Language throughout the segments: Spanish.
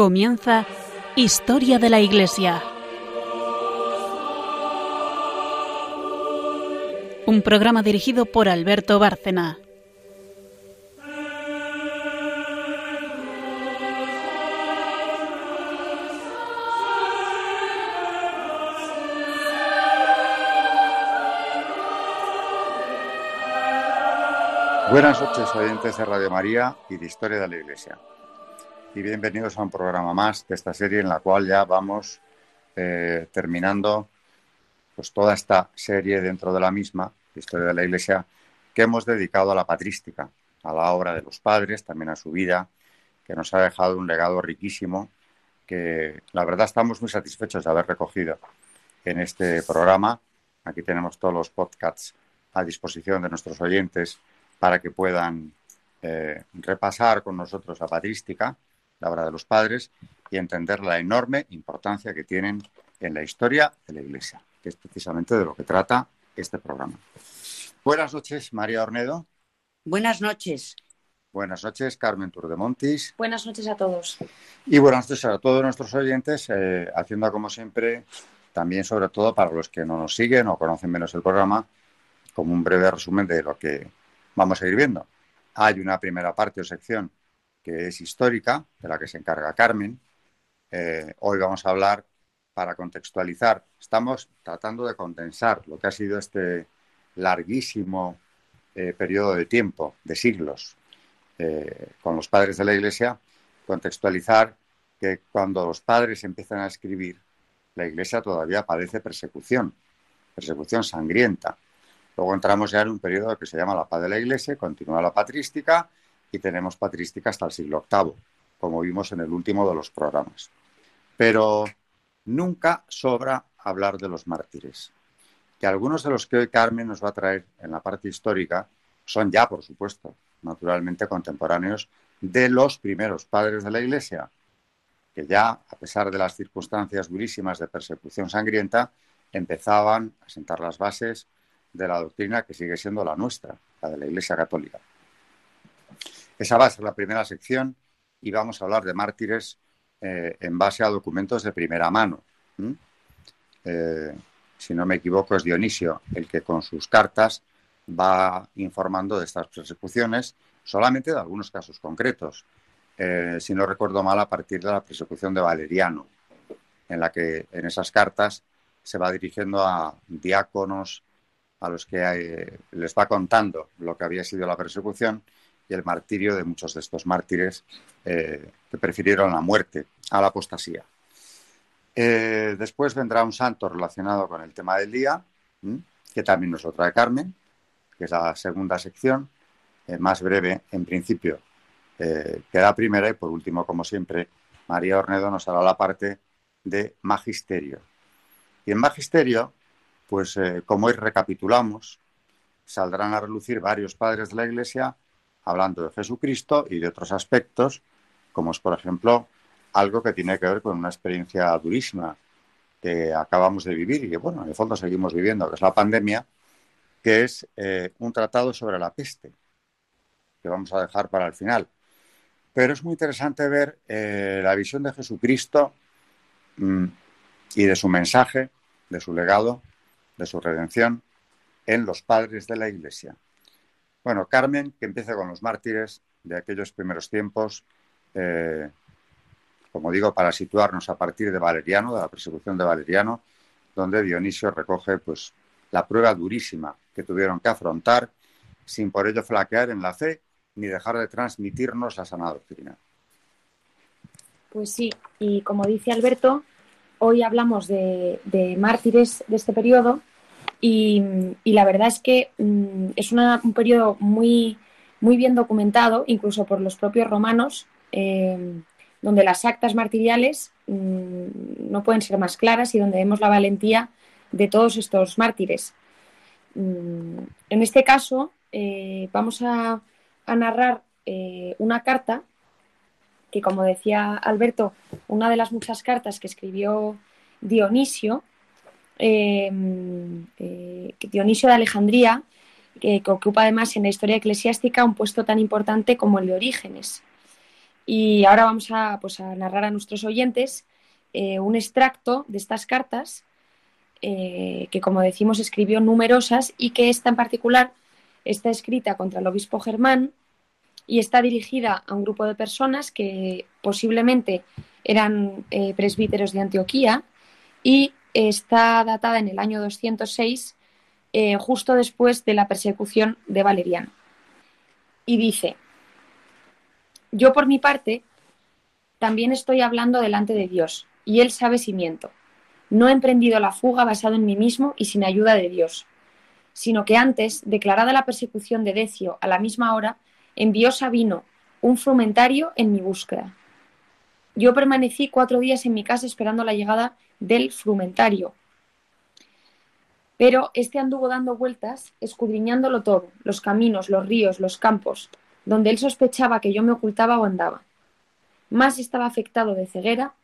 Comienza Historia de la Iglesia. Un programa dirigido por Alberto Bárcena. Buenas noches, oyentes de Radio María y de Historia de la Iglesia. Y bienvenidos a un programa más de esta serie en la cual ya vamos eh, terminando pues, toda esta serie dentro de la misma, Historia de la Iglesia, que hemos dedicado a la patrística, a la obra de los padres, también a su vida, que nos ha dejado un legado riquísimo, que la verdad estamos muy satisfechos de haber recogido en este programa. Aquí tenemos todos los podcasts a disposición de nuestros oyentes para que puedan eh, repasar con nosotros la patrística, la obra de los padres, y entender la enorme importancia que tienen en la historia de la Iglesia, que es precisamente de lo que trata este programa. Buenas noches, María Ornedo. Buenas noches. Buenas noches, Carmen Turdemontis. Buenas noches a todos. Y buenas noches a todos nuestros oyentes, eh, haciendo como siempre, también sobre todo para los que no nos siguen o conocen menos el programa, como un breve resumen de lo que vamos a ir viendo. Hay una primera parte o sección que es histórica, de la que se encarga Carmen. Eh, hoy vamos a hablar para contextualizar. Estamos tratando de condensar lo que ha sido este larguísimo eh, periodo de tiempo, de siglos, eh, con los padres de la Iglesia, contextualizar que cuando los padres empiezan a escribir, la Iglesia todavía padece persecución, persecución sangrienta. Luego entramos ya en un periodo que se llama la paz de la Iglesia, continúa la patrística y tenemos patrística hasta el siglo VIII, como vimos en el último de los programas. Pero nunca sobra hablar de los mártires, que algunos de los que hoy Carmen nos va a traer en la parte histórica son ya, por supuesto, naturalmente contemporáneos de los primeros padres de la Iglesia, que ya, a pesar de las circunstancias durísimas de persecución sangrienta, empezaban a sentar las bases de la doctrina que sigue siendo la nuestra, la de la Iglesia Católica. Esa va a ser la primera sección y vamos a hablar de mártires eh, en base a documentos de primera mano. Eh, si no me equivoco, es Dionisio el que con sus cartas va informando de estas persecuciones, solamente de algunos casos concretos. Eh, si no recuerdo mal, a partir de la persecución de Valeriano, en la que en esas cartas se va dirigiendo a diáconos, a los que eh, les va contando lo que había sido la persecución y el martirio de muchos de estos mártires eh, que prefirieron la muerte a la apostasía. Eh, después vendrá un santo relacionado con el tema del día, que también nos lo trae Carmen, que es la segunda sección, más breve en principio que la primera y por último, como siempre, María Ornedo nos hará la parte de magisterio. Y en magisterio pues eh, como hoy recapitulamos, saldrán a relucir varios padres de la Iglesia hablando de Jesucristo y de otros aspectos, como es, por ejemplo, algo que tiene que ver con una experiencia durísima que acabamos de vivir y que, bueno, en el fondo seguimos viviendo, que es la pandemia, que es eh, un tratado sobre la peste, que vamos a dejar para el final. Pero es muy interesante ver eh, la visión de Jesucristo mm, y de su mensaje, de su legado, de su redención en los padres de la Iglesia. Bueno, Carmen, que empieza con los mártires de aquellos primeros tiempos, eh, como digo, para situarnos a partir de Valeriano, de la persecución de Valeriano, donde Dionisio recoge pues, la prueba durísima que tuvieron que afrontar sin por ello flaquear en la fe ni dejar de transmitirnos la sana doctrina. Pues sí, y como dice Alberto, hoy hablamos de, de mártires de este periodo y, la verdad es que mm, es un periodo muy, muy bien documentado, incluso por los propios romanos, eh, donde las actas martiriales mm, no pueden ser más claras y donde vemos la valentía de todos estos mártires. Mm, en este caso, eh, vamos a, narrar eh, una carta que, como decía Alberto, una de las muchas cartas que escribió Dionisio, Em, eh, Dionisio de Alejandría, que ocupa además en la historia eclesiástica un puesto tan importante como el de Orígenes. Y ahora vamos a, pues, a narrar a nuestros oyentes eh, un extracto de estas cartas eh, que, como decimos, escribió numerosas y que esta en particular está escrita contra el obispo Germán y está dirigida a un grupo de personas que posiblemente eran eh, presbíteros de Antioquía y está datada en el año 206, justo después de la persecución de Valeriano. Y dice, yo por mi parte también estoy hablando delante de Dios, y Él sabe si miento. No he emprendido la fuga basado en mí mismo y sin ayuda de Dios, sino que antes, declarada la persecución de Decio a la misma hora, envió Sabino, un frumentario, en mi búsqueda. Yo permanecí cuatro días en mi casa esperando la llegada del frumentario. Pero este anduvo dando vueltas, escudriñándolo todo, los caminos, los ríos, los campos, donde él sospechaba que yo me ocultaba o andaba. Más estaba afectado de ceguera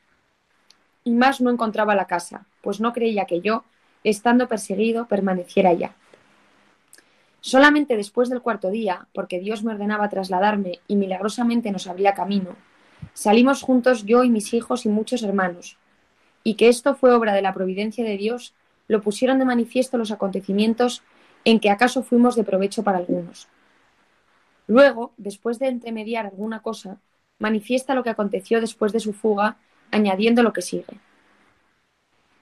y más no encontraba la casa, pues no creía que yo, estando perseguido, permaneciera allá. Solamente después del cuarto día, porque Dios me ordenaba trasladarme y milagrosamente nos abría camino, salimos juntos yo y mis hijos y muchos hermanos, y que esto fue obra de la providencia de Dios, lo pusieron de manifiesto los acontecimientos en que acaso fuimos de provecho para algunos. Luego, después de entremediar alguna cosa, manifiesta lo que aconteció después de su fuga, añadiendo lo que sigue.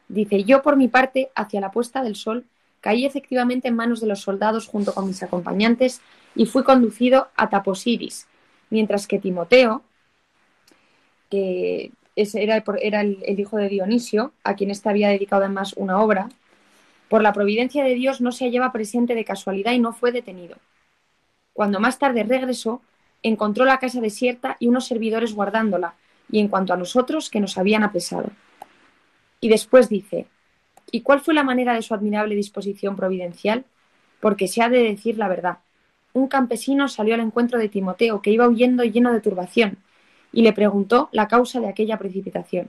Dice, yo por mi parte, hacia la puesta del sol, caí efectivamente en manos de los soldados junto con mis acompañantes y fui conducido a Taposiris, mientras que Timoteo, que era, el, hijo de Dionisio, a quien éste había dedicado además una obra, por la providencia de Dios no se hallaba presente de casualidad y no fue detenido. Cuando más tarde regresó, encontró la casa desierta y unos servidores guardándola, y en cuanto a nosotros, que nos habían apresado. Y después dice, ¿y cuál fue la manera de su admirable disposición providencial? Porque se ha de decir la verdad. Un campesino salió al encuentro de Timoteo, que iba huyendo lleno de turbación, y le preguntó la causa de aquella precipitación.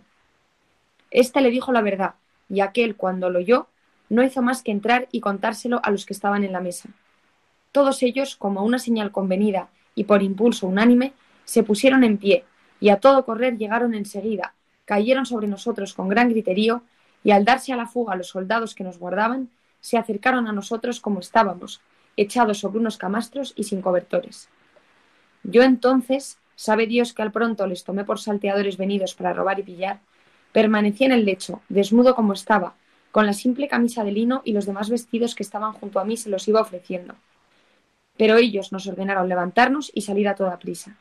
Este le dijo la verdad, y aquel, cuando lo oyó, no hizo más que entrar y contárselo a los que estaban en la mesa. Todos ellos, como una señal convenida y por impulso unánime, se pusieron en pie, y a todo correr llegaron enseguida, cayeron sobre nosotros con gran griterío, y al darse a la fuga los soldados que nos guardaban, se acercaron a nosotros como estábamos, echados sobre unos camastros y sin cobertores. Yo entonces, sabe Dios que al pronto les tomé por salteadores venidos para robar y pillar, permanecí en el lecho, desnudo como estaba, con la simple camisa de lino y los demás vestidos que estaban junto a mí se los iba ofreciendo pero ellos nos ordenaron levantarnos y salir a toda prisa.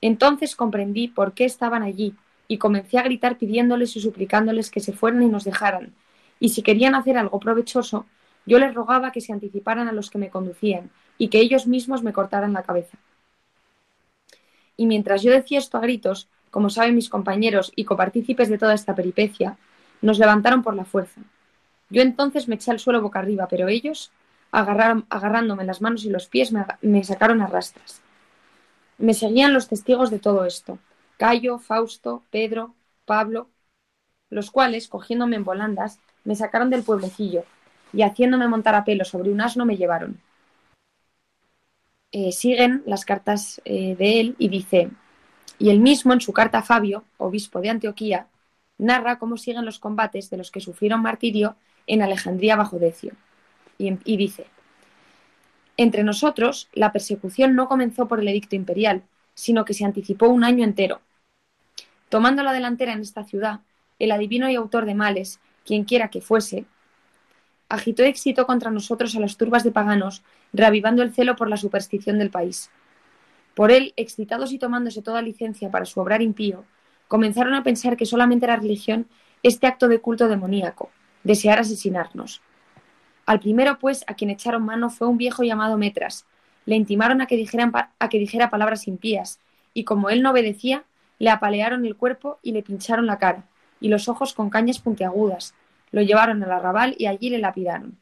Entonces comprendí por qué estaban allí y comencé a gritar pidiéndoles y suplicándoles que se fueran y nos dejaran, y si querían hacer algo provechoso, yo les rogaba que se anticiparan a los que me conducían y que ellos mismos me cortaran la cabeza. Y mientras yo decía esto a gritos, como saben mis compañeros y copartícipes de toda esta peripecia, nos levantaron por la fuerza. Yo entonces me eché al suelo boca arriba, pero ellos, agarrándome las manos y los pies, me, sacaron a rastras. Me seguían los testigos de todo esto, Cayo, Fausto, Pedro, Pablo, los cuales, cogiéndome en volandas, me sacaron del pueblecillo y haciéndome montar a pelo sobre un asno me llevaron. Eh, siguen las cartas eh, de él y dice, y él mismo en su carta a Fabio, obispo de Antioquía, narra cómo siguen los combates de los que sufrieron martirio en Alejandría bajo Decio y, dice, entre nosotros, la persecución no comenzó por el edicto imperial, sino que se anticipó un año entero. Tomando la delantera en esta ciudad, el adivino y autor de males, quien quiera que fuese, agitó éxito contra nosotros a las turbas de paganos, reavivando el celo por la superstición del país. Por él, excitados y tomándose toda licencia para su obrar impío, comenzaron a pensar que solamente era religión este acto de culto demoníaco, desear asesinarnos. Al primero, pues, a quien echaron mano fue un viejo llamado Metras. Le intimaron a que, a que dijera palabras impías, y como él no obedecía, le apalearon el cuerpo y le pincharon la cara, y los ojos con cañas puntiagudas. Lo llevaron al arrabal y allí le lapidaron.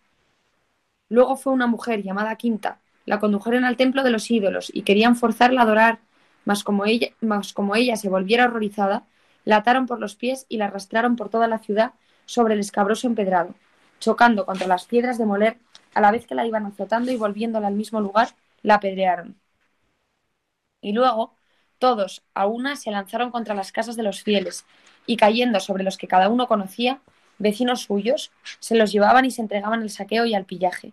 Luego fue una mujer llamada Quinta, la condujeron al templo de los ídolos y querían forzarla a adorar, mas como ella, mas como ella se volviera horrorizada, la ataron por los pies y la arrastraron por toda la ciudad sobre el escabroso empedrado chocando contra las piedras de moler, a la vez que la iban azotando y volviéndola al mismo lugar, la apedrearon. Y luego, Todos, a una, se lanzaron contra las casas de los fieles, y cayendo sobre los que cada uno conocía, vecinos suyos, se los llevaban y se entregaban al saqueo y al pillaje.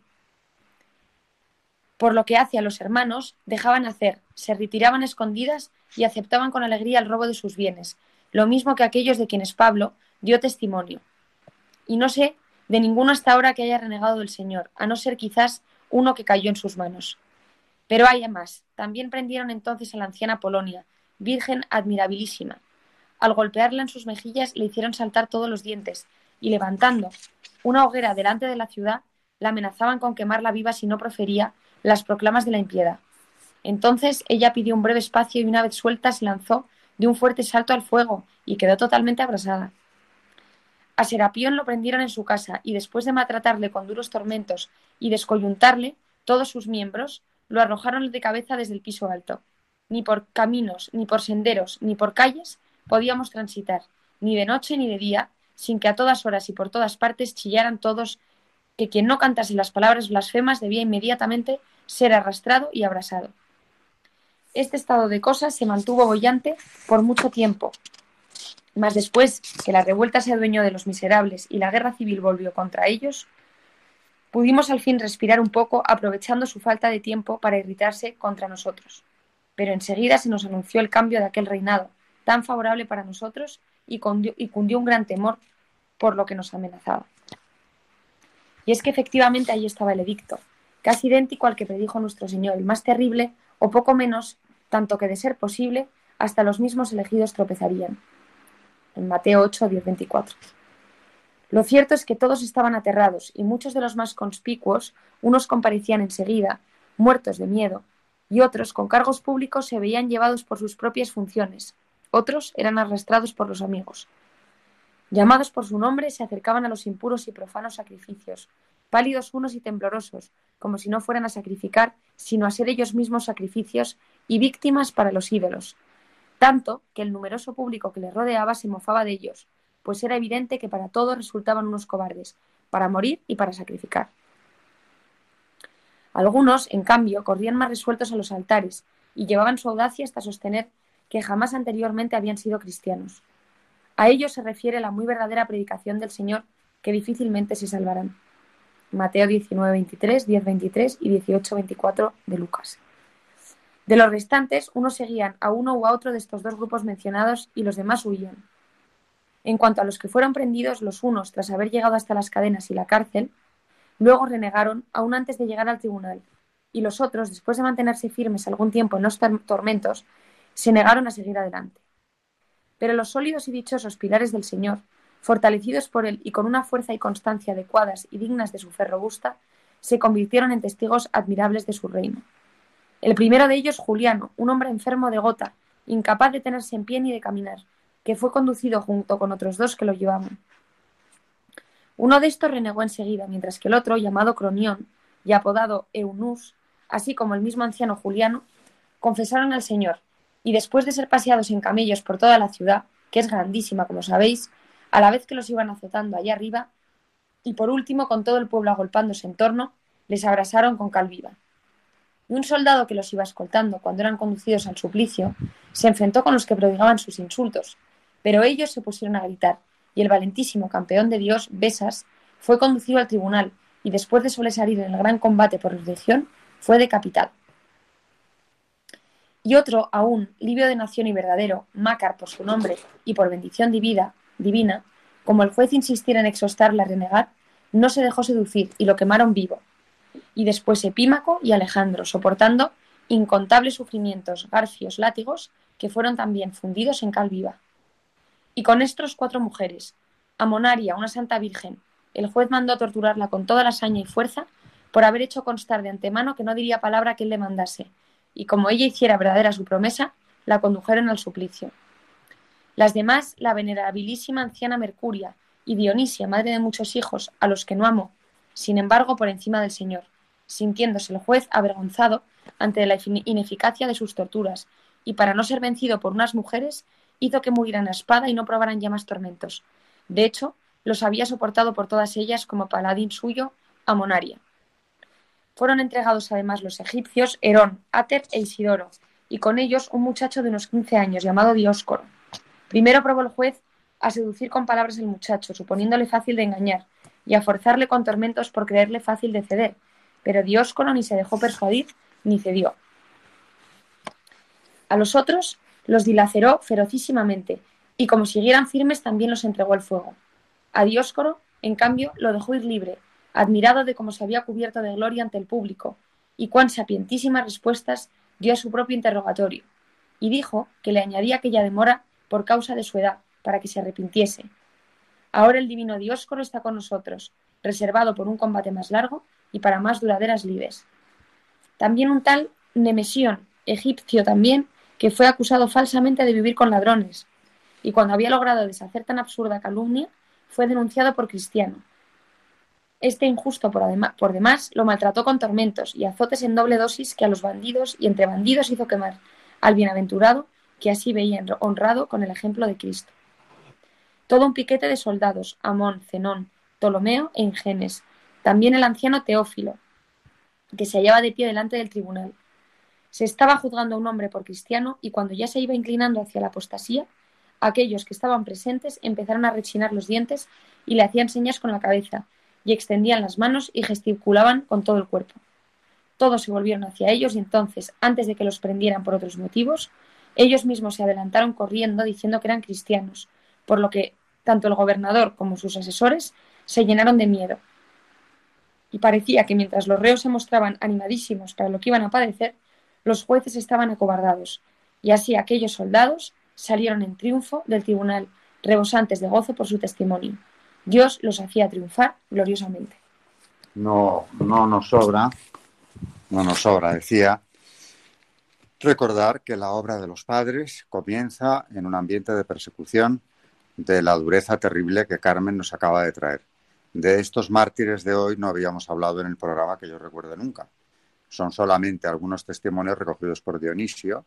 Por lo que hace a los hermanos, dejaban hacer, se retiraban escondidas y aceptaban con alegría el robo de sus bienes, lo mismo que aquellos de quienes Pablo dio testimonio. Y no sé de ninguno hasta ahora que haya renegado del Señor, a no ser quizás uno que cayó en sus manos. Pero hay más. También prendieron entonces a la anciana Polonia, virgen admirabilísima. Al golpearla en sus mejillas le hicieron saltar todos los dientes, y levantando una hoguera delante de la ciudad, la amenazaban con quemarla viva si no profería las proclamas de la impiedad. Entonces ella pidió un breve espacio y una vez suelta se lanzó de un fuerte salto al fuego y quedó totalmente abrasada. A Serapión lo prendieron en su casa y después de maltratarle con duros tormentos y descoyuntarle todos sus miembros, lo arrojaron de cabeza desde el piso alto. Ni por caminos, ni por senderos, ni por calles podíamos transitar, ni de noche ni de día, sin que a todas horas y por todas partes chillaran todos que quien no cantase las palabras blasfemas debía inmediatamente ser arrastrado y abrasado. Este estado de cosas se mantuvo bollante por mucho tiempo, mas después que la revuelta se adueñó de los miserables y la guerra civil volvió contra ellos, pudimos al fin respirar un poco aprovechando su falta de tiempo para irritarse contra nosotros. Pero enseguida se nos anunció el cambio de aquel reinado, tan favorable para nosotros, y cundió, un gran temor por lo que nos amenazaba. Y es que efectivamente ahí estaba el edicto, casi idéntico al que predijo nuestro Señor, el más terrible, o poco menos, tanto que de ser posible, hasta los mismos elegidos tropezarían. En Mateo 8, 10, 24. Lo cierto es que todos estaban aterrados y muchos de los más conspicuos, unos comparecían enseguida, muertos de miedo, y otros, con cargos públicos, se veían llevados por sus propias funciones, otros eran arrastrados por los amigos. Llamados por su nombre, se acercaban a los impuros y profanos sacrificios, pálidos unos y temblorosos, como si no fueran a sacrificar, sino a ser ellos mismos sacrificios y víctimas para los ídolos, tanto que el numeroso público que les rodeaba se mofaba de ellos, pues era evidente que para todos resultaban unos cobardes, para morir y para sacrificar. Algunos, en cambio, corrían más resueltos a los altares y llevaban su audacia hasta sostener que jamás anteriormente habían sido cristianos. A ellos se refiere la muy verdadera predicación del Señor, que difícilmente se salvarán. Mateo 19, 23, 10, 23 y 18, 24 de Lucas. De los restantes, unos seguían a uno u a otro de estos dos grupos mencionados y los demás huían. En cuanto a los que fueron prendidos, los unos, tras haber llegado hasta las cadenas y la cárcel, luego renegaron aún antes de llegar al tribunal, y los otros, después de mantenerse firmes algún tiempo en los tormentos, se negaron a seguir adelante. Pero los sólidos y dichosos pilares del Señor, fortalecidos por él y con una fuerza y constancia adecuadas y dignas de su fe robusta, se convirtieron en testigos admirables de su reino. El primero de ellos, Juliano, un hombre enfermo de gota, incapaz de tenerse en pie ni de caminar, que fue conducido junto con otros dos que lo llevaban. Uno de estos renegó enseguida, mientras que el otro, llamado Cronión y apodado Eunus, así como el mismo anciano Juliano, confesaron al Señor y después de ser paseados en camellos por toda la ciudad, que es grandísima, como sabéis, a la vez que los iban azotando allá arriba, y por último, con todo el pueblo agolpándose en torno, les abrasaron con cal viva. Y un soldado que los iba escoltando cuando eran conducidos al suplicio, se enfrentó con los que prodigaban sus insultos, pero ellos se pusieron a gritar, y el valentísimo campeón de Dios, Besas, fue conducido al tribunal, y después de sobresalir en el gran combate por resurrección, fue decapitado y otro aún, libio de nación y verdadero, Mácar por su nombre y por bendición divina, divina, como el juez insistiera en exhostarle a renegar, no se dejó seducir y lo quemaron vivo. Y después Epímaco y Alejandro, soportando incontables sufrimientos, garfios, látigos, que fueron también fundidos en cal viva. Y con estos cuatro mujeres, a Monaria, una santa virgen, el juez mandó a torturarla con toda la saña y fuerza por haber hecho constar de antemano que no diría palabra que él le mandase, y como ella hiciera verdadera su promesa, la condujeron al suplicio. Las demás, la venerabilísima anciana Mercuria y Dionisia, madre de muchos hijos, a los que no amó, sin embargo, por encima del Señor, sintiéndose el juez avergonzado ante la ineficacia de sus torturas, y para no ser vencido por unas mujeres, hizo que murieran a espada y no probaran ya más tormentos. De hecho, los había soportado por todas ellas como paladín suyo a Monaria. Fueron entregados además los egipcios Herón, Ater e Isidoro, y con ellos un muchacho de unos 15 años llamado Dioscoro. Primero probó el juez a seducir con palabras al muchacho, suponiéndole fácil de engañar, y a forzarle con tormentos por creerle fácil de ceder, pero Dioscoro ni se dejó persuadir ni cedió. A los otros los dilaceró ferocísimamente, y como siguieran firmes también los entregó al fuego. A Dioscoro, en cambio, lo dejó ir libre, admirado de cómo se había cubierto de gloria ante el público, y cuán sapientísimas respuestas dio a su propio interrogatorio, y dijo que le añadía aquella demora por causa de su edad, para que se arrepintiese. Ahora el divino Dioscoro está con nosotros, reservado por un combate más largo y para más duraderas lides. También un tal Nemesión, egipcio también, que fue acusado falsamente de vivir con ladrones, y cuando había logrado deshacer tan absurda calumnia, fue denunciado por cristiano. Este injusto por, por demás lo maltrató con tormentos y azotes en doble dosis que a los bandidos y entre bandidos hizo quemar, al bienaventurado que así veía honrado con el ejemplo de Cristo. Todo un piquete de soldados, Amón, Zenón, Ptolomeo e Ingenes, también el anciano Teófilo, que se hallaba de pie delante del tribunal. Se estaba juzgando a un hombre por cristiano y cuando ya se iba inclinando hacia la apostasía, aquellos que estaban presentes empezaron a rechinar los dientes y le hacían señas con la cabeza, y extendían las manos y gesticulaban con todo el cuerpo. Todos se volvieron hacia ellos y entonces, antes de que los prendieran por otros motivos, ellos mismos se adelantaron corriendo diciendo que eran cristianos, por lo que tanto el gobernador como sus asesores se llenaron de miedo. Y parecía que mientras los reos se mostraban animadísimos para lo que iban a padecer, los jueces estaban acobardados, y así aquellos soldados salieron en triunfo del tribunal, rebosantes de gozo por su testimonio. Dios los hacía triunfar gloriosamente. No, no nos sobra, no nos sobra, decía, recordar que la obra de los padres comienza en un ambiente de persecución de la dureza terrible que Carmen nos acaba de traer. De estos mártires de hoy no habíamos hablado en el programa que yo recuerde nunca. Son solamente algunos testimonios recogidos por Dionisio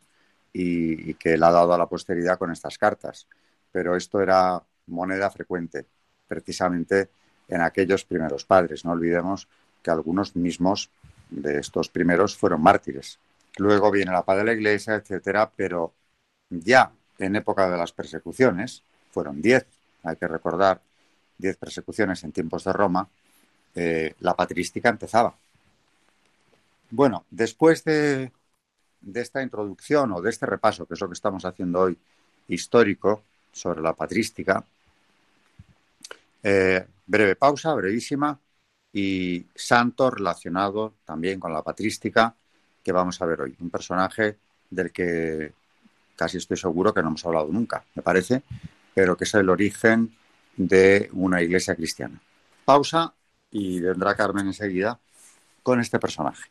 y, y que él ha dado a la posteridad con estas cartas. Pero esto era moneda frecuente precisamente en aquellos primeros padres. No olvidemos que algunos mismos de estos primeros fueron mártires. Luego viene la paz de la iglesia, etcétera, pero ya en época de las persecuciones, fueron diez, hay que recordar, diez persecuciones en tiempos de Roma, eh, la patrística empezaba. Bueno, después de, de esta introducción o de este repaso, que es lo que estamos haciendo hoy, histórico, sobre la patrística, eh, breve pausa, brevísima, y santo relacionado también con la patrística que vamos a ver hoy. Un personaje del que casi estoy seguro que no hemos hablado nunca, me parece, pero que es el origen de una iglesia cristiana. Pausa y vendrá Carmen enseguida con este personaje.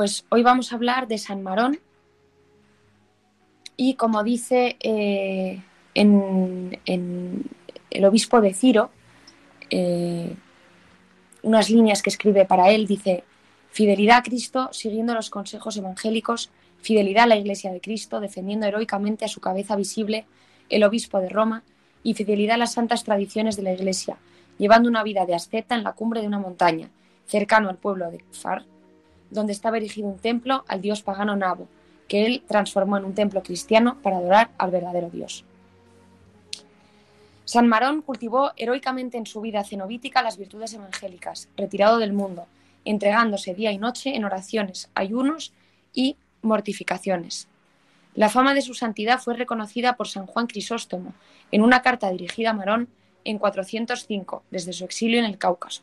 Pues hoy vamos a hablar de San Marón. Y como dice eh, en, el obispo de Ciro, eh, unas líneas que escribe para él, dice, fidelidad a Cristo siguiendo los consejos evangélicos, fidelidad a la Iglesia de Cristo, defendiendo heroicamente a su cabeza visible, el obispo de Roma, y fidelidad a las santas tradiciones de la Iglesia, llevando una vida de asceta en la cumbre de una montaña, cercano al pueblo de Far, donde estaba erigido un templo al dios pagano Nabo, que él transformó en un templo cristiano para adorar al verdadero Dios. San Marón cultivó heroicamente en su vida cenobítica las virtudes evangélicas, retirado del mundo, entregándose día y noche en oraciones, ayunos y mortificaciones. La fama de su santidad fue reconocida por San Juan Crisóstomo en una carta dirigida a Marón en 405, desde su exilio en el Cáucaso.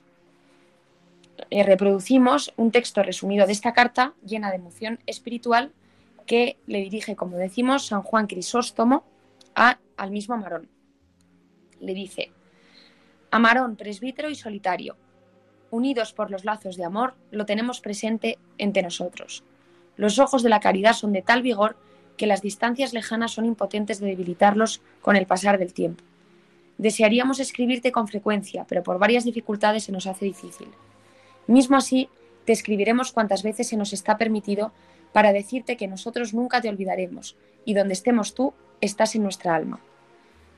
Eh, reproducimos un texto resumido de esta carta llena de emoción espiritual que le dirige, como decimos, San Juan Crisóstomo a, al mismo Marón. Le dice, a Marón, presbítero y solitario, unidos por los lazos de amor, lo tenemos presente entre nosotros. Los ojos de la caridad son de tal vigor que las distancias lejanas son impotentes de debilitarlos con el pasar del tiempo. Desearíamos escribirte con frecuencia, pero por varias dificultades se nos hace difícil. Mismo así, te escribiremos cuantas veces se nos está permitido para decirte que nosotros nunca te olvidaremos y donde estemos tú, estás en nuestra alma.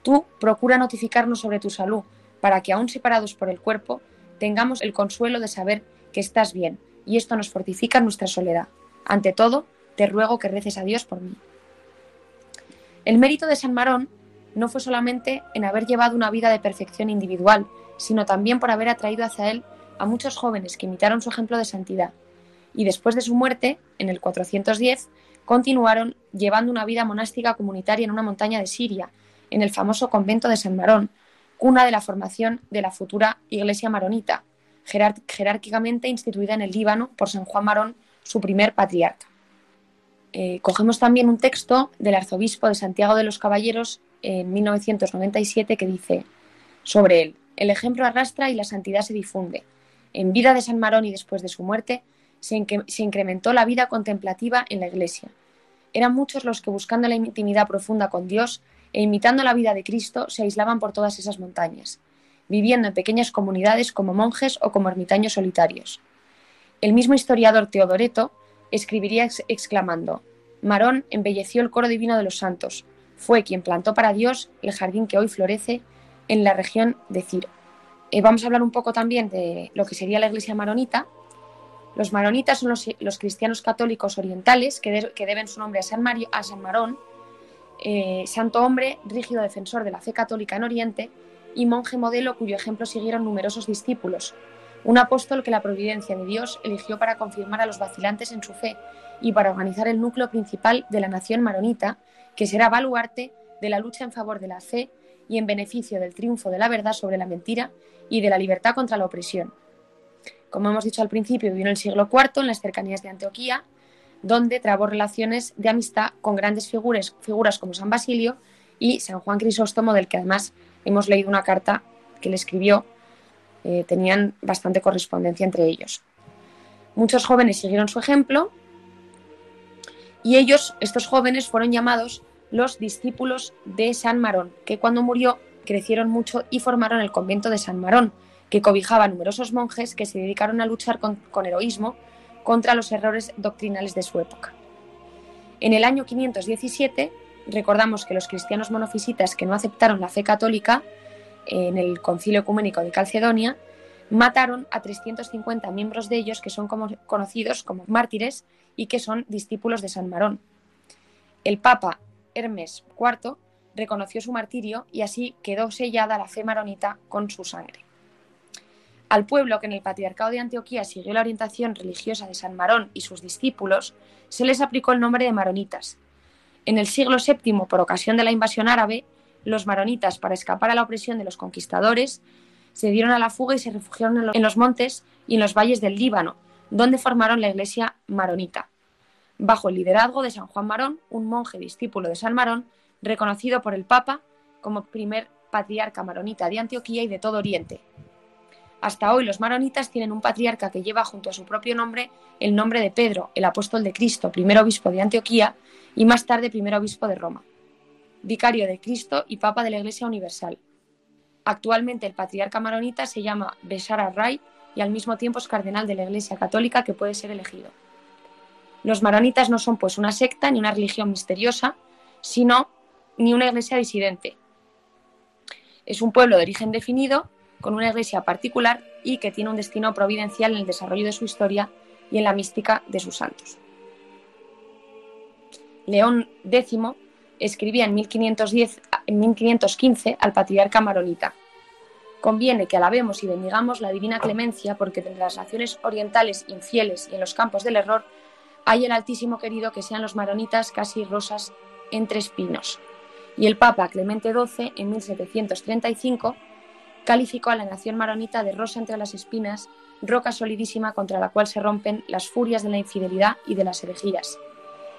Tú procura notificarnos sobre tu salud para que, aún separados por el cuerpo, tengamos el consuelo de saber que estás bien y esto nos fortifica nuestra soledad. Ante todo, te ruego que reces a Dios por mí. El mérito de San Marón no fue solamente en haber llevado una vida de perfección individual, sino también por haber atraído hacia él a muchos jóvenes que imitaron su ejemplo de santidad. Y después de su muerte, en el 410, continuaron llevando una vida monástica comunitaria en una montaña de Siria, en el famoso convento de San Marón, cuna de la formación de la futura Iglesia maronita, jerárquicamente instituida en el Líbano por San Juan Marón, su primer patriarca. Eh, cogemos también un texto del arzobispo de Santiago de los Caballeros en 1997 que dice sobre él, el ejemplo arrastra y la santidad se difunde. En vida de San Marón y después de su muerte, se, incrementó la vida contemplativa en la Iglesia. Eran muchos los que buscando la intimidad profunda con Dios e imitando la vida de Cristo se aislaban por todas esas montañas, viviendo en pequeñas comunidades como monjes o como ermitaños solitarios. El mismo historiador Teodoreto escribiría exclamando, Marón embelleció el coro divino de los santos, fue quien plantó para Dios el jardín que hoy florece en la región de Ciro. Eh, vamos a hablar un poco también de lo que sería la iglesia maronita. Los maronitas son los, cristianos católicos orientales que, deben su nombre a San, a San Marón, eh, santo hombre, rígido defensor de la fe católica en Oriente y monje modelo cuyo ejemplo siguieron numerosos discípulos, un apóstol que la providencia de Dios eligió para confirmar a los vacilantes en su fe y para organizar el núcleo principal de la nación maronita, que será baluarte de la lucha en favor de la fe y en beneficio del triunfo de la verdad sobre la mentira y de la libertad contra la opresión. Como hemos dicho al principio, vivió en el siglo IV en las cercanías de Antioquía, donde trabó relaciones de amistad con grandes figuras, figuras como San Basilio y San Juan Crisóstomo, del que además hemos leído una carta que le escribió eh, tenían bastante correspondencia entre ellos. Muchos jóvenes siguieron su ejemplo y ellos, estos jóvenes, fueron llamados los discípulos de San Marón, que cuando murió crecieron mucho y formaron el convento de San Marón, que cobijaba a numerosos monjes que se dedicaron a luchar con, heroísmo contra los errores doctrinales de su época. En el año 517, recordamos que los cristianos monofisitas que no aceptaron la fe católica en el Concilio Ecuménico de Calcedonia, mataron a 350 miembros de ellos que son conocidos como mártires y que son discípulos de San Marón. El Papa Hermes IV reconoció su martirio y así quedó sellada la fe maronita con su sangre. Al pueblo que en el Patriarcado de Antioquía siguió la orientación religiosa de San Marón y sus discípulos, se les aplicó el nombre de maronitas. En el siglo VII, por ocasión de la invasión árabe, los maronitas, para escapar a la opresión de los conquistadores, se dieron a la fuga y se refugiaron en los montes y en los valles del Líbano, donde formaron la iglesia maronita, bajo el liderazgo de San Juan Marón, un monje discípulo de San Marón, reconocido por el Papa como primer patriarca maronita de Antioquía y de todo Oriente. Hasta hoy los maronitas tienen un patriarca que lleva junto a su propio nombre el nombre de Pedro, el apóstol de Cristo, primer obispo de Antioquía y más tarde primer obispo de Roma, vicario de Cristo y papa de la Iglesia Universal. Actualmente el patriarca maronita se llama Beshara Ray y al mismo tiempo es cardenal de la Iglesia Católica que puede ser elegido. Los maronitas no son pues una secta ni una religión misteriosa, sino ni una iglesia disidente. Es un pueblo de origen definido, con una iglesia particular y que tiene un destino providencial en el desarrollo de su historia y en la mística de sus santos. León X escribía en, 1510, en 1515 al patriarca maronita. Conviene que alabemos y bendigamos la divina clemencia porque entre las naciones orientales infieles y en los campos del error hay el Altísimo querido que sean los maronitas casi rosas entre espinos. Y el Papa Clemente XII, en 1735, calificó a la nación maronita de rosa entre las espinas, roca solidísima contra la cual se rompen las furias de la infidelidad y de las herejías.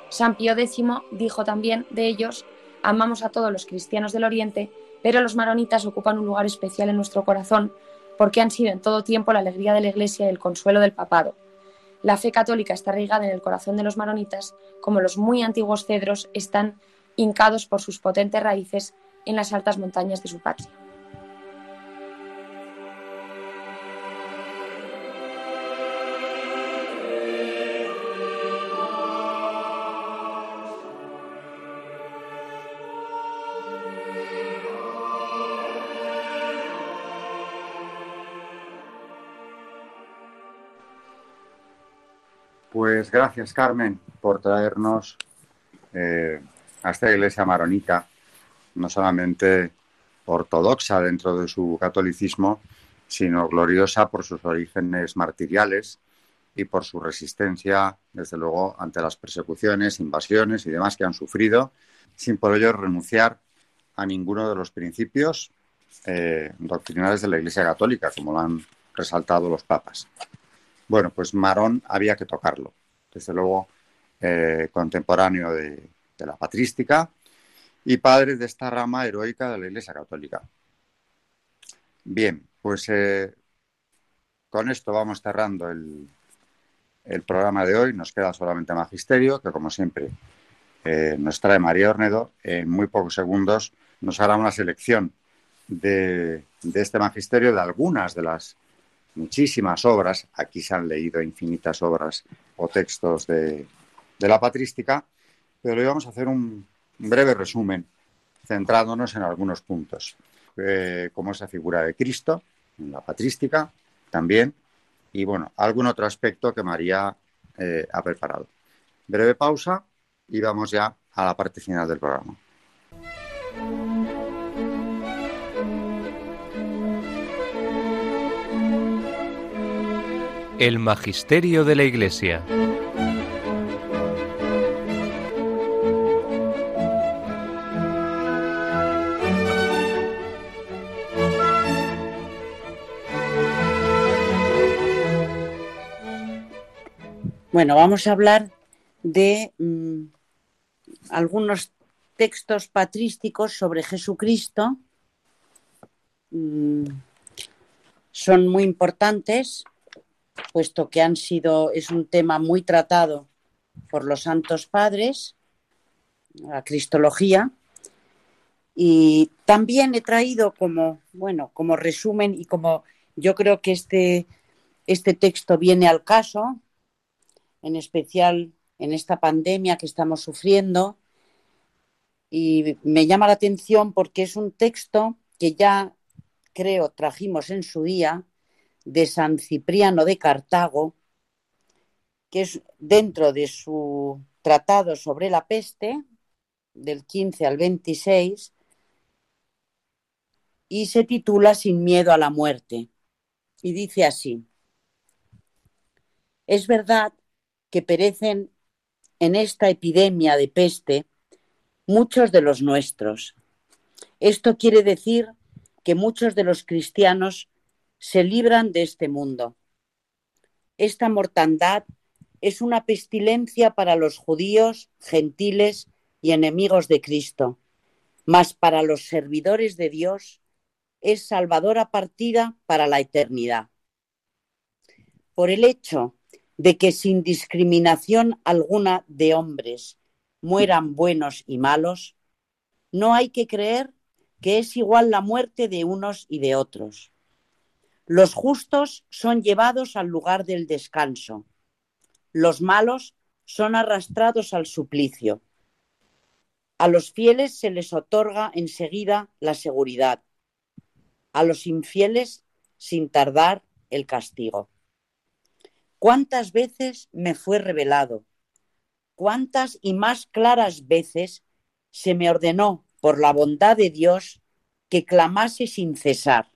San Pío X dijo también de ellos, amamos a todos los cristianos del Oriente, pero los maronitas ocupan un lugar especial en nuestro corazón porque han sido en todo tiempo la alegría de la Iglesia y el consuelo del papado. La fe católica está arraigada en el corazón de los maronitas, como los muy antiguos cedros están hincados por sus potentes raíces en las altas montañas de su patria. Pues gracias, Carmen, por traernos eh, a esta iglesia maronita, no solamente ortodoxa dentro de su catolicismo, sino gloriosa por sus orígenes martiriales y por su resistencia, desde luego, ante las persecuciones, invasiones y demás que han sufrido, sin por ello renunciar a ninguno de los principios eh, doctrinales de la Iglesia Católica, como lo han resaltado los papas. Bueno, pues Marón había que tocarlo. Desde luego, eh, contemporáneo de, la patrística y padre de esta rama heroica de la Iglesia Católica. Bien, pues eh, con esto vamos cerrando el, programa de hoy. Nos queda solamente Magisterio, que como siempre eh, nos trae María Ornedo. En muy pocos segundos nos hará una selección de, de este Magisterio de algunas de las muchísimas obras, aquí se han leído infinitas obras o textos de, la patrística, pero hoy vamos a hacer un, breve resumen centrándonos en algunos puntos, eh, como esa figura de Cristo, en la patrística también, y bueno, algún otro aspecto que María eh, ha preparado. Breve pausa y vamos ya a la parte final del programa. El Magisterio de la Iglesia. Bueno, vamos a hablar de mm, algunos textos patrísticos sobre Jesucristo. Mm, son muy importantes puesto que han sido, es un tema muy tratado por los santos padres, la cristología, y también he traído como, bueno, como resumen y como yo creo que este, este texto viene al caso, en especial en esta pandemia que estamos sufriendo, y me llama la atención porque es un texto que ya creo trajimos en su día de San Cipriano de Cartago, que es dentro de su tratado sobre la peste, del 15 al 26, y se titula Sin miedo a la muerte. Y dice así, es verdad que perecen en esta epidemia de peste muchos de los nuestros. Esto quiere decir que muchos de los cristianos se libran de este mundo. Esta mortandad es una pestilencia para los judíos, gentiles y enemigos de Cristo, mas para los servidores de Dios es salvadora partida para la eternidad. por el hecho de que sin discriminación alguna de hombres mueran buenos y malos, no hay que creer que es igual la muerte de unos y de otros. Los justos son llevados al lugar del descanso, los malos son arrastrados al suplicio. A los fieles se les otorga enseguida la seguridad, a los infieles sin tardar el castigo. ¿Cuántas veces me fue revelado? ¿Cuántas y más claras veces se me ordenó por la bondad de Dios que clamase sin cesar,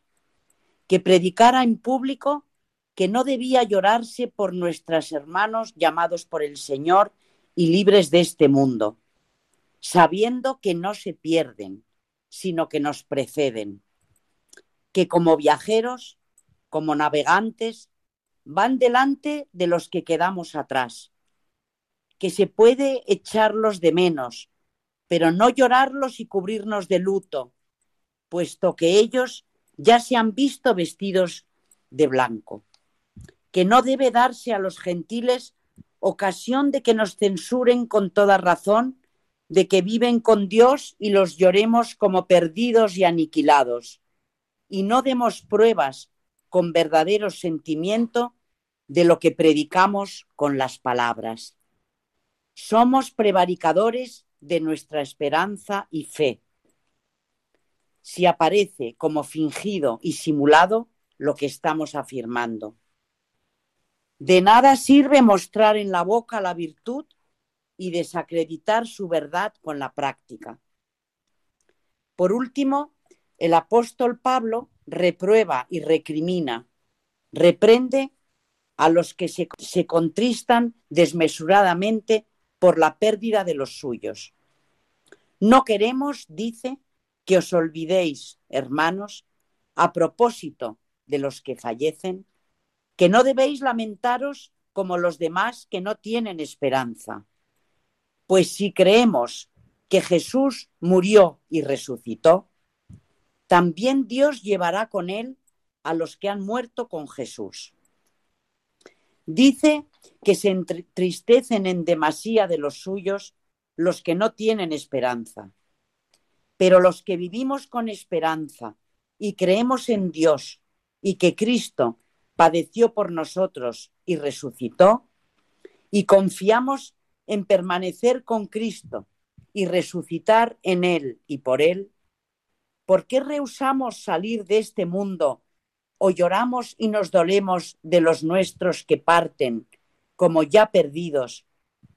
que predicara en público que no debía llorarse por nuestros hermanos llamados por el Señor y libres de este mundo, sabiendo que no se pierden, sino que nos preceden, que como viajeros, como navegantes, van delante de los que quedamos atrás, que se puede echarlos de menos, pero no llorarlos y cubrirnos de luto, puesto que ellos ya se han visto vestidos de blanco que no debe darse a los gentiles ocasión de que nos censuren con toda razón, de que viven con Dios y los lloremos como perdidos y aniquilados, y no demos pruebas con verdadero sentimiento de lo que predicamos con las palabras. Somos prevaricadores de nuestra esperanza y fe. Si aparece como fingido y simulado lo que estamos afirmando. De nada sirve mostrar en la boca la virtud y desacreditar su verdad con la práctica. Por último, el apóstol Pablo reprueba y recrimina, reprende a los que se, se, contristan desmesuradamente por la pérdida de los suyos. No queremos, dice, que os olvidéis, hermanos, a propósito de los que fallecen, que no debéis lamentaros como los demás que no tienen esperanza. Pues si creemos que Jesús murió y resucitó, también Dios llevará con él a los que han muerto con Jesús. Dice que se entristecen en demasía de los suyos los que no tienen esperanza. Pero los que vivimos con esperanza y creemos en Dios y que Cristo padeció por nosotros y resucitó, y confiamos en permanecer con Cristo y resucitar en Él y por Él, ¿por qué rehusamos salir de este mundo o lloramos y nos dolemos de los nuestros que parten como ya perdidos,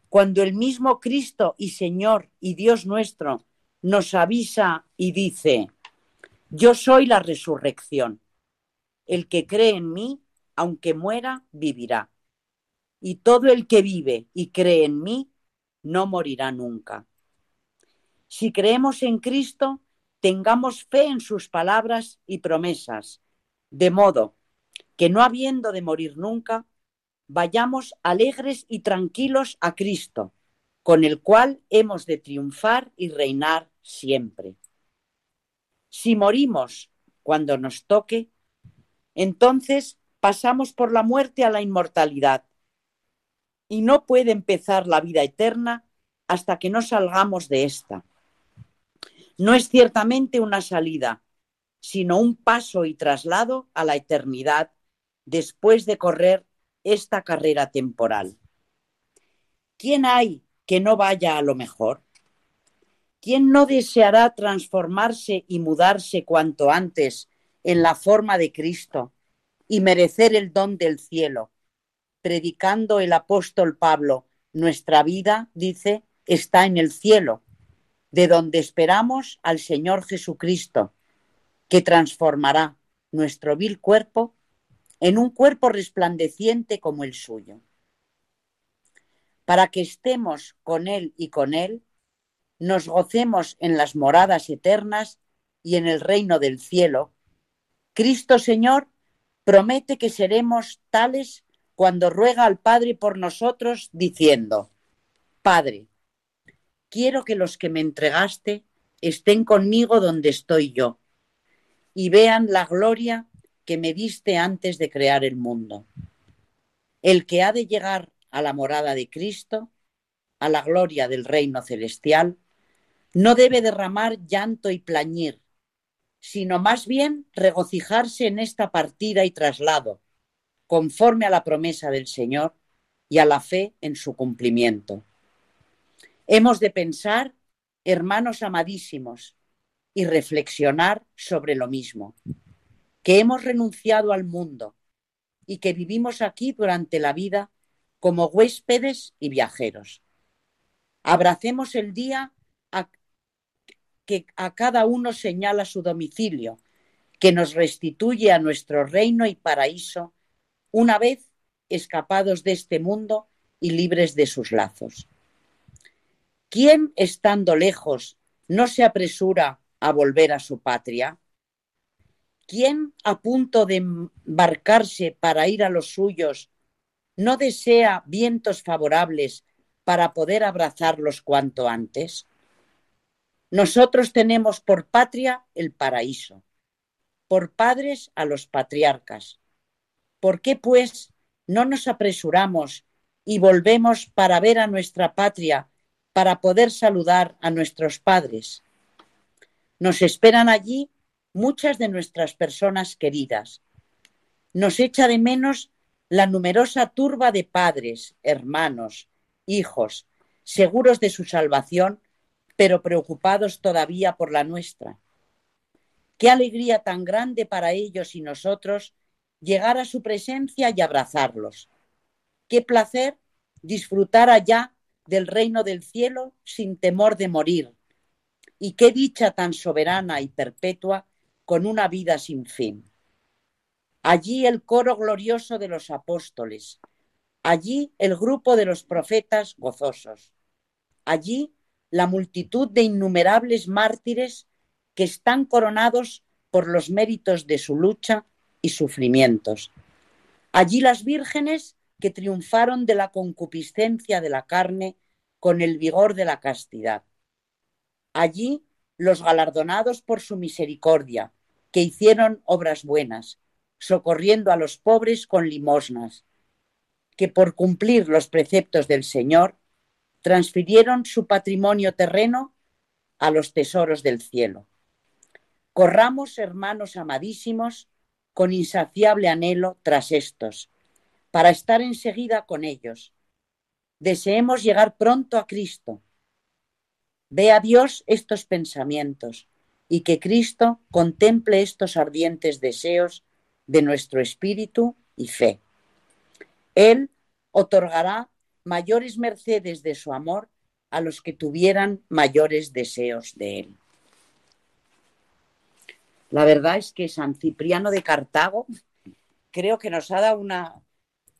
cuando el mismo Cristo y Señor y Dios nuestro nos avisa y dice, yo soy la resurrección. El que cree en mí, aunque muera, vivirá. Y todo el que vive y cree en mí, no morirá nunca. Si creemos en Cristo, tengamos fe en sus palabras y promesas, de modo que no habiendo de morir nunca, vayamos alegres y tranquilos a Cristo, con el cual hemos de triunfar y reinar siempre. Si morimos cuando nos toque, entonces pasamos por la muerte a la inmortalidad. Y no puede empezar la vida eterna hasta que no salgamos de esta. No es ciertamente una salida, sino un paso y traslado a la eternidad después de correr esta carrera temporal. ¿Quién hay que no vaya a lo mejor? ¿Quién no deseará transformarse y mudarse cuanto antes en la forma de Cristo? y merecer el don del cielo. Predicando el apóstol Pablo, nuestra vida, dice, está en el cielo, de donde esperamos al Señor Jesucristo, que transformará nuestro vil cuerpo en un cuerpo resplandeciente como el suyo. Para que estemos con Él y con Él, nos gocemos en las moradas eternas y en el reino del cielo, Cristo Señor promete que seremos tales cuando ruega al Padre por nosotros, diciendo, Padre, quiero que los que me entregaste estén conmigo donde estoy yo, y vean la gloria que me diste antes de crear el mundo. el que ha de llegar a la morada de Cristo, a la gloria del reino celestial, no debe derramar llanto y plañir, sino más bien regocijarse en esta partida y traslado, conforme a la promesa del Señor y a la fe en su cumplimiento. Hemos de pensar, hermanos amadísimos, y reflexionar sobre lo mismo, que hemos renunciado al mundo y que vivimos aquí durante la vida como huéspedes y viajeros. Abracemos el día que a cada uno señala su domicilio, que nos restituye a nuestro reino y paraíso una vez escapados de este mundo y libres de sus lazos. ¿Quién, estando lejos, no se apresura a volver a su patria? ¿Quién, a punto de embarcarse para ir a los suyos, no desea vientos favorables para poder abrazarlos cuanto antes? Nosotros tenemos por patria el paraíso, por padres a los patriarcas. ¿Por qué, pues, no nos apresuramos y volvemos para ver a nuestra patria, para poder saludar a nuestros padres? Nos esperan allí muchas de nuestras personas queridas. Nos echa de menos la numerosa turba de padres, hermanos, hijos, seguros de su salvación pero preocupados todavía por la nuestra. Qué alegría tan grande para ellos y nosotros llegar a su presencia y abrazarlos. Qué placer disfrutar allá del reino del cielo sin temor de morir. Y qué dicha tan soberana y perpetua con una vida sin fin. Allí el coro glorioso de los apóstoles, allí el grupo de los profetas gozosos, allí la multitud de innumerables mártires que están coronados por los méritos de su lucha y sufrimientos. Allí las vírgenes que triunfaron de la concupiscencia de la carne con el vigor de la castidad. Allí los galardonados por su misericordia, que hicieron obras buenas, socorriendo a los pobres con limosnas, que por cumplir los preceptos del Señor transfirieron su patrimonio terreno a los tesoros del cielo. Corramos, hermanos amadísimos, con insaciable anhelo tras estos, para estar enseguida con ellos. Deseemos llegar pronto a Cristo. Ve a Dios estos pensamientos y que Cristo contemple estos ardientes deseos de nuestro espíritu y fe. Él otorgará mayores mercedes de su amor a los que tuvieran mayores deseos de él. La verdad es que San Cipriano de Cartago creo que nos ha dado una,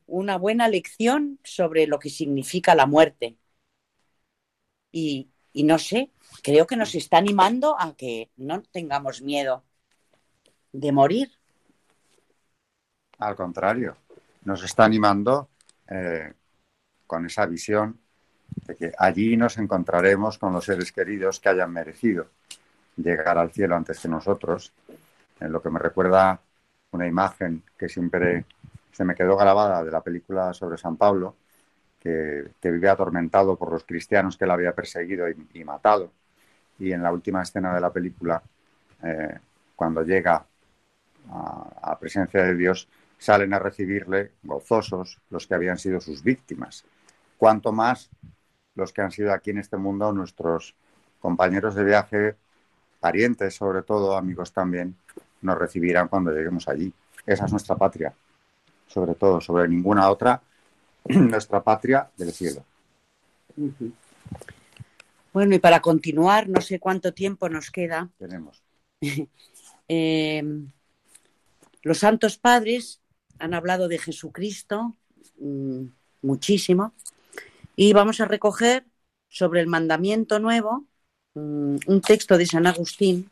una buena lección sobre lo que significa la muerte. Y, y no sé, creo que nos está animando a que no tengamos miedo de morir. Al contrario, nos está animando eh, con esa visión de que allí nos encontraremos con los seres queridos que hayan merecido llegar al cielo antes que nosotros, en lo que me recuerda una imagen que siempre se me quedó grabada de la película sobre San Pablo, que, vive atormentado por los cristianos que la había perseguido y, matado. Y en la última escena de la película, eh, cuando llega a, a presencia de Dios, salen a recibirle gozosos los que habían sido sus víctimas cuanto más los que han sido aquí en este mundo nuestros compañeros de viaje, parientes sobre todo, amigos también, nos recibirán cuando lleguemos allí. Esa es nuestra patria, sobre todo, sobre ninguna otra, nuestra patria del cielo. Bueno, y para continuar, no sé cuánto tiempo nos queda. Tenemos. Eh, los santos padres han hablado de Jesucristo mm, muchísimo y vamos a recoger sobre el mandamiento nuevo mm, un texto de San Agustín.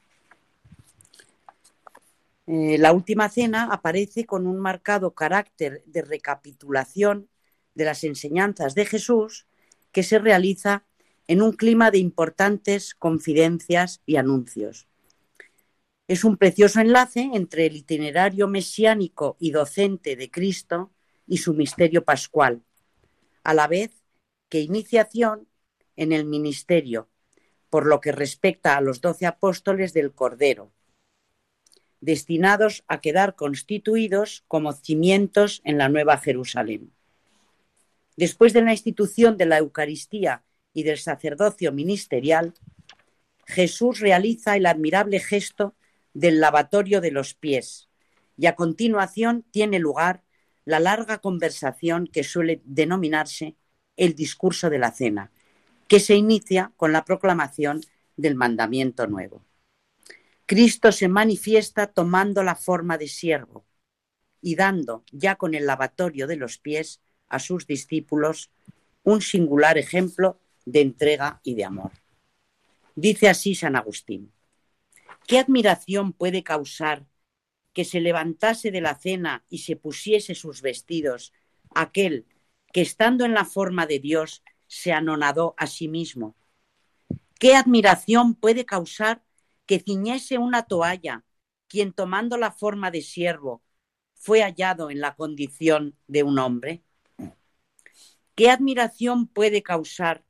Eh, la última cena aparece con un marcado carácter de recapitulación de las enseñanzas de Jesús que se realiza en un clima de importantes confidencias y anuncios. Es un precioso enlace entre el itinerario mesiánico y docente de Cristo y su misterio pascual, a la vez que iniciación en el ministerio, por lo que respecta a los doce apóstoles del Cordero, destinados a quedar constituidos como cimientos en la Nueva Jerusalén. Después de la institución de la Eucaristía y del sacerdocio ministerial, Jesús realiza el admirable gesto del lavatorio de los pies y a continuación tiene lugar la larga conversación que suele denominarse el discurso de la cena, que se inicia con la proclamación del mandamiento nuevo. Cristo se manifiesta tomando la forma de siervo y dando, ya con el lavatorio de los pies, a sus discípulos un singular ejemplo de entrega y de amor. Dice así San Agustín, ¿qué admiración puede causar que se levantase de la cena y se pusiese sus vestidos aquel que estando en la forma de Dios se anonadó a sí mismo? ¿Qué admiración puede causar que ciñese una toalla quien tomando la forma de siervo fue hallado en la condición de un hombre? ¿Qué admiración puede causar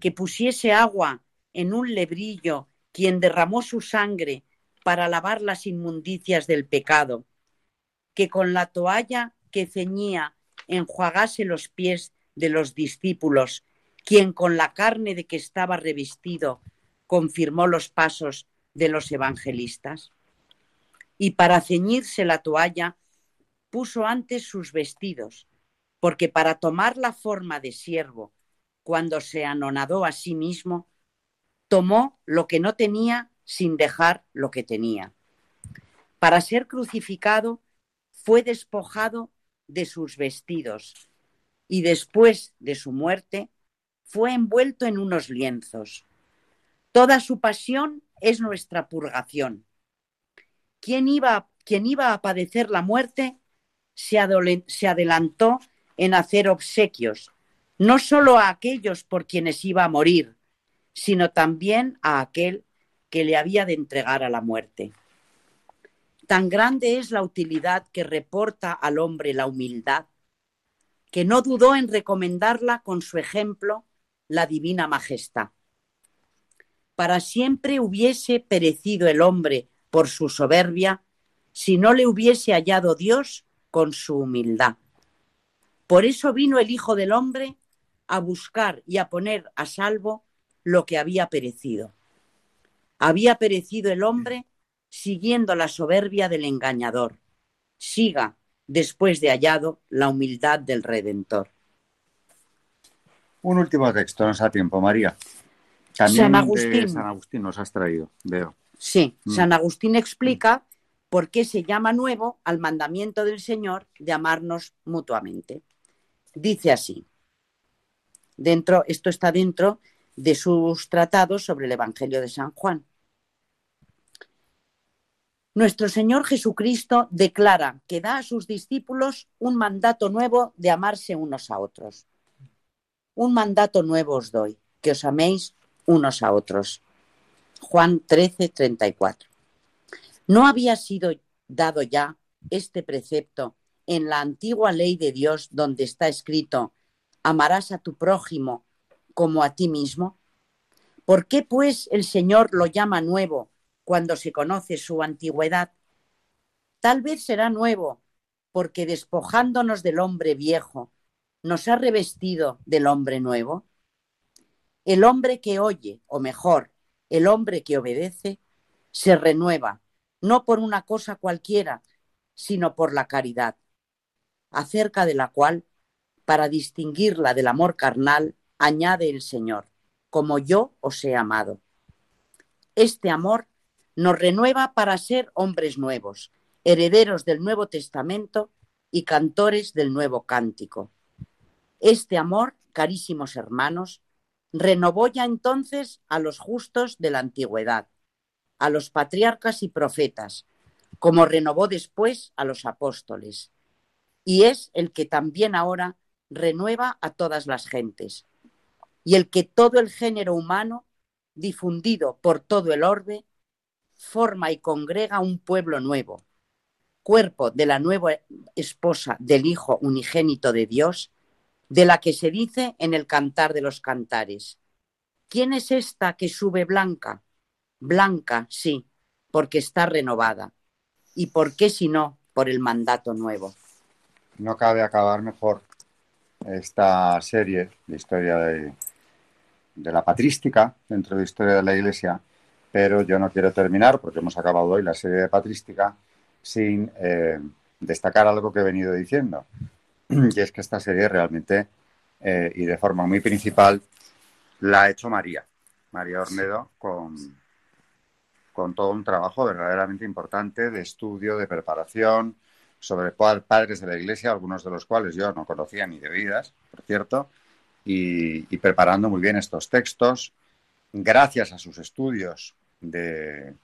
que pusiese agua en un lebrillo quien derramó su sangre para lavar las inmundicias del pecado, que con la toalla que ceñía enjuagase los pies de los discípulos, quien con la carne de que estaba revestido confirmó los pasos de los evangelistas. Y para ceñirse la toalla puso antes sus vestidos, porque para tomar la forma de siervo, cuando se anonadó a sí mismo, tomó lo que no tenía sin dejar lo que tenía. Para ser crucificado fue despojado de sus vestidos y después de su muerte fue envuelto en unos lienzos. Toda su pasión es nuestra purgación. Quien iba, iba a padecer la muerte se, se adelantó en hacer obsequios, no solo a aquellos por quienes iba a morir, sino también a aquel que le había de entregar a la muerte. Tan grande es la utilidad que reporta al hombre la humildad, que no dudó en recomendarla con su ejemplo la divina majestad. Para siempre hubiese perecido el hombre por su soberbia si no le hubiese hallado Dios con su humildad. Por eso vino el Hijo del Hombre a buscar y a poner a salvo lo que había perecido. Había perecido el hombre siguiendo la soberbia del engañador. Siga, después de hallado, la humildad del Redentor. Un último texto, nos da tiempo, María. También San Agustín. San Agustín nos has traído, veo. Sí, mm. San Agustín explica por qué se llama nuevo al mandamiento del Señor de amarnos mutuamente. Dice así. Dentro, esto está dentro de sus tratados sobre el Evangelio de San Juan. Nuestro Señor Jesucristo declara que da a sus discípulos un mandato nuevo de amarse unos a otros. Un mandato nuevo os doy, que os améis unos a otros. Juan 13, 34. ¿No había sido dado ya este precepto en la antigua ley de Dios donde está escrito, amarás a tu prójimo como a ti mismo? ¿Por qué pues el Señor lo llama nuevo cuando se conoce su antigüedad. Tal vez será nuevo, porque despojándonos del hombre viejo, nos ha revestido del hombre nuevo. El hombre que oye, o mejor, el hombre que obedece, se renueva, no por una cosa cualquiera, sino por la caridad, acerca de la cual, para distinguirla del amor carnal, añade el Señor, como yo os he amado. Este amor nos renueva para ser hombres nuevos, herederos del Nuevo Testamento y cantores del nuevo cántico. Este amor, carísimos hermanos, renovó ya entonces a los justos de la antigüedad, a los patriarcas y profetas, como renovó después a los apóstoles, y es el que también ahora renueva a todas las gentes, y el que todo el género humano, difundido por todo el orbe, forma y congrega un pueblo nuevo, cuerpo de la nueva esposa del Hijo unigénito de Dios, de la que se dice en el Cantar de los Cantares. ¿Quién es esta que sube blanca? Blanca, sí, porque está renovada. ¿Y por qué si no por el mandato nuevo? No cabe acabar mejor esta serie de historia de, de la patrística dentro de la historia de la Iglesia, pero yo no quiero terminar, porque hemos acabado hoy la serie de patrística, sin eh, destacar algo que he venido diciendo. Y es que esta serie realmente, eh, y de forma muy principal, la ha hecho María, María Ornedo, con, con todo un trabajo verdaderamente importante de estudio, de preparación, sobre padres de la Iglesia, algunos de los cuales yo no conocía ni de vidas, por cierto, y, preparando muy bien estos textos, gracias a sus estudios de,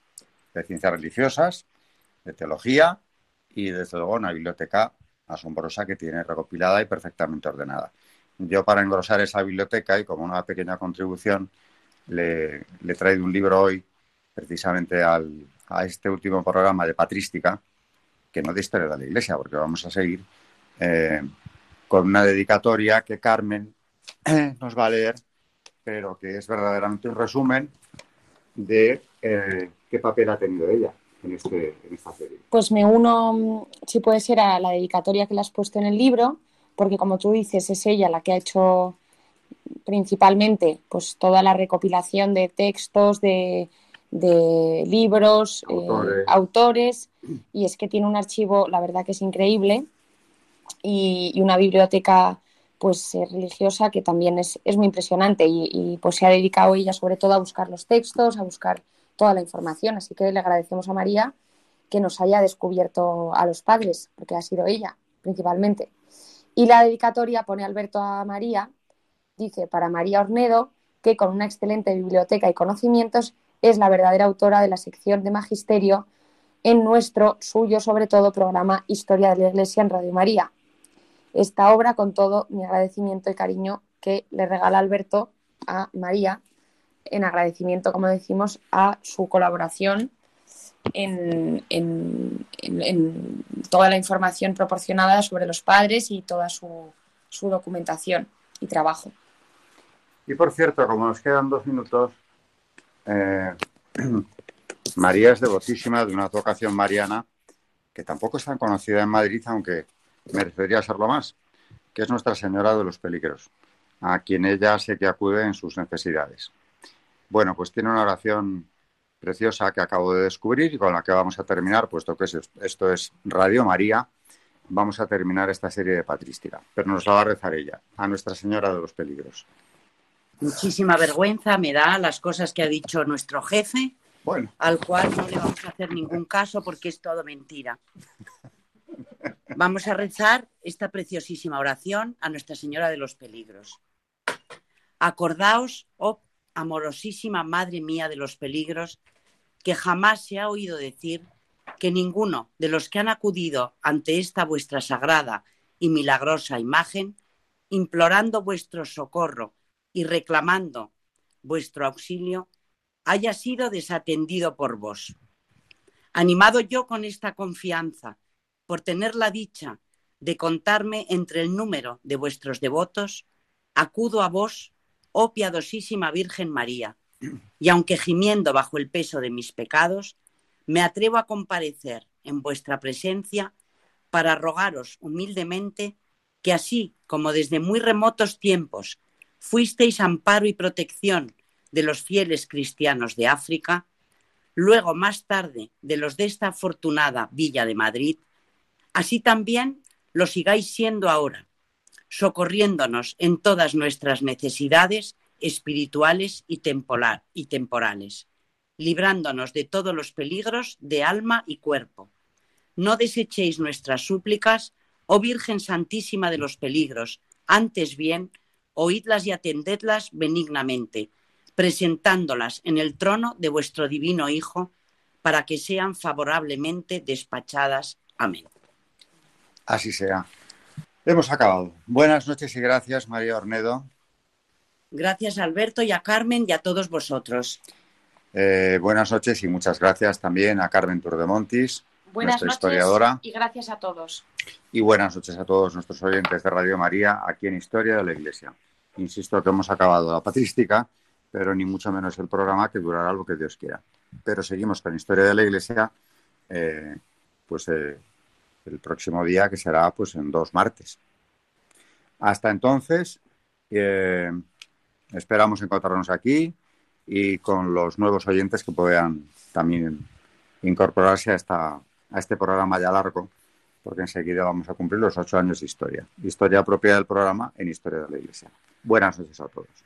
ciencias religiosas, de teología y desde luego una biblioteca asombrosa que tiene recopilada y perfectamente ordenada. Yo para engrosar esa biblioteca y como una pequeña contribución le, le he traído un libro hoy precisamente al, a este último programa de patrística, que no de historia de la Iglesia, porque vamos a seguir eh, con una dedicatoria que Carmen nos va a leer, pero que es verdaderamente un resumen de eh, qué papel ha tenido ella. Este, en, esta serie? Pues me uno, si puede ser, a la dedicatoria que le has puesto en el libro, porque como tú dices, es ella la que ha hecho principalmente pues toda la recopilación de textos, de, libros, eh, autores. y es que tiene un archivo, la verdad que es increíble, y, una biblioteca pues eh, religiosa que también es, muy impresionante y, y, pues se ha dedicado ella sobre todo a buscar los textos, a buscar toda la información. Así que le agradecemos a María que nos haya descubierto a los padres, porque ha sido ella principalmente. Y la dedicatoria pone Alberto a María, dice para María Ornedo, que con una excelente biblioteca y conocimientos es la verdadera autora de la sección de magisterio en nuestro suyo, sobre todo, programa Historia de la Iglesia en Radio María. Esta obra, con todo mi agradecimiento y cariño que le regala Alberto a María en agradecimiento, como decimos, a su colaboración en, toda la información proporcionada sobre los padres y toda su, documentación y trabajo. Y por cierto, como nos quedan dos minutos, eh, María es devotísima de una vocación mariana que tampoco es tan conocida en Madrid, aunque merecería serlo más, que es Nuestra Señora de los Peligros, a quien ella sé que acude en sus necesidades. Bueno, pues tiene una oración preciosa que acabo de descubrir y con la que vamos a terminar, puesto que esto es Radio María, vamos a terminar esta serie de patrística. Pero nos la va a rezar ella, a Nuestra Señora de los Peligros. Muchísima vergüenza me da las cosas que ha dicho nuestro jefe, bueno. al cual no le vamos a hacer ningún caso porque es todo mentira. Vamos a rezar esta preciosísima oración a Nuestra Señora de los Peligros. Acordaos, oh amorosísima Madre mía de los peligros, que jamás se ha oído decir que ninguno de los que han acudido ante esta vuestra sagrada y milagrosa imagen, implorando vuestro socorro y reclamando vuestro auxilio, haya sido desatendido por vos. Animado yo con esta confianza, por tener la dicha de contarme entre el número de vuestros devotos, acudo a vos oh piadosísima Virgen María, y aunque gimiendo bajo el peso de mis pecados, me atrevo a comparecer en vuestra presencia para rogaros humildemente que así como desde muy remotos tiempos fuisteis amparo y protección de los fieles cristianos de África, luego más tarde de los de esta afortunada Villa de Madrid, así también lo sigáis siendo ahora, socorriéndonos en todas nuestras necesidades espirituales y, y temporales, librándonos de todos los peligros de alma y cuerpo. No desechéis nuestras súplicas, oh Virgen Santísima de los peligros, antes bien, oídlas y atendedlas benignamente, presentándolas en el trono de vuestro divino Hijo, para que sean favorablemente despachadas. Amén. Así sea. Hemos acabado. Buenas noches y gracias, María Ornedo. Gracias, Alberto, y a Carmen y a todos vosotros. Eh, buenas noches y muchas gracias también a Carmen Turdemontis Buenas nuestra noches historiadora. y gracias a todos. Y buenas noches a todos nuestros oyentes de Radio María aquí en Historia de la Iglesia. Insisto que hemos acabado la patrística, pero ni mucho menos el programa que durará lo que Dios quiera. Pero seguimos con Historia de la Iglesia, eh, pues eh, el próximo día que será pues en dos martes. Hasta entonces, eh, esperamos encontrarnos aquí y con los nuevos oyentes que puedan también incorporarse a, esta, a este programa ya largo, porque enseguida vamos a cumplir los ocho años de historia. Historia propia del programa en Historia de la Iglesia. Buenas noches a todos.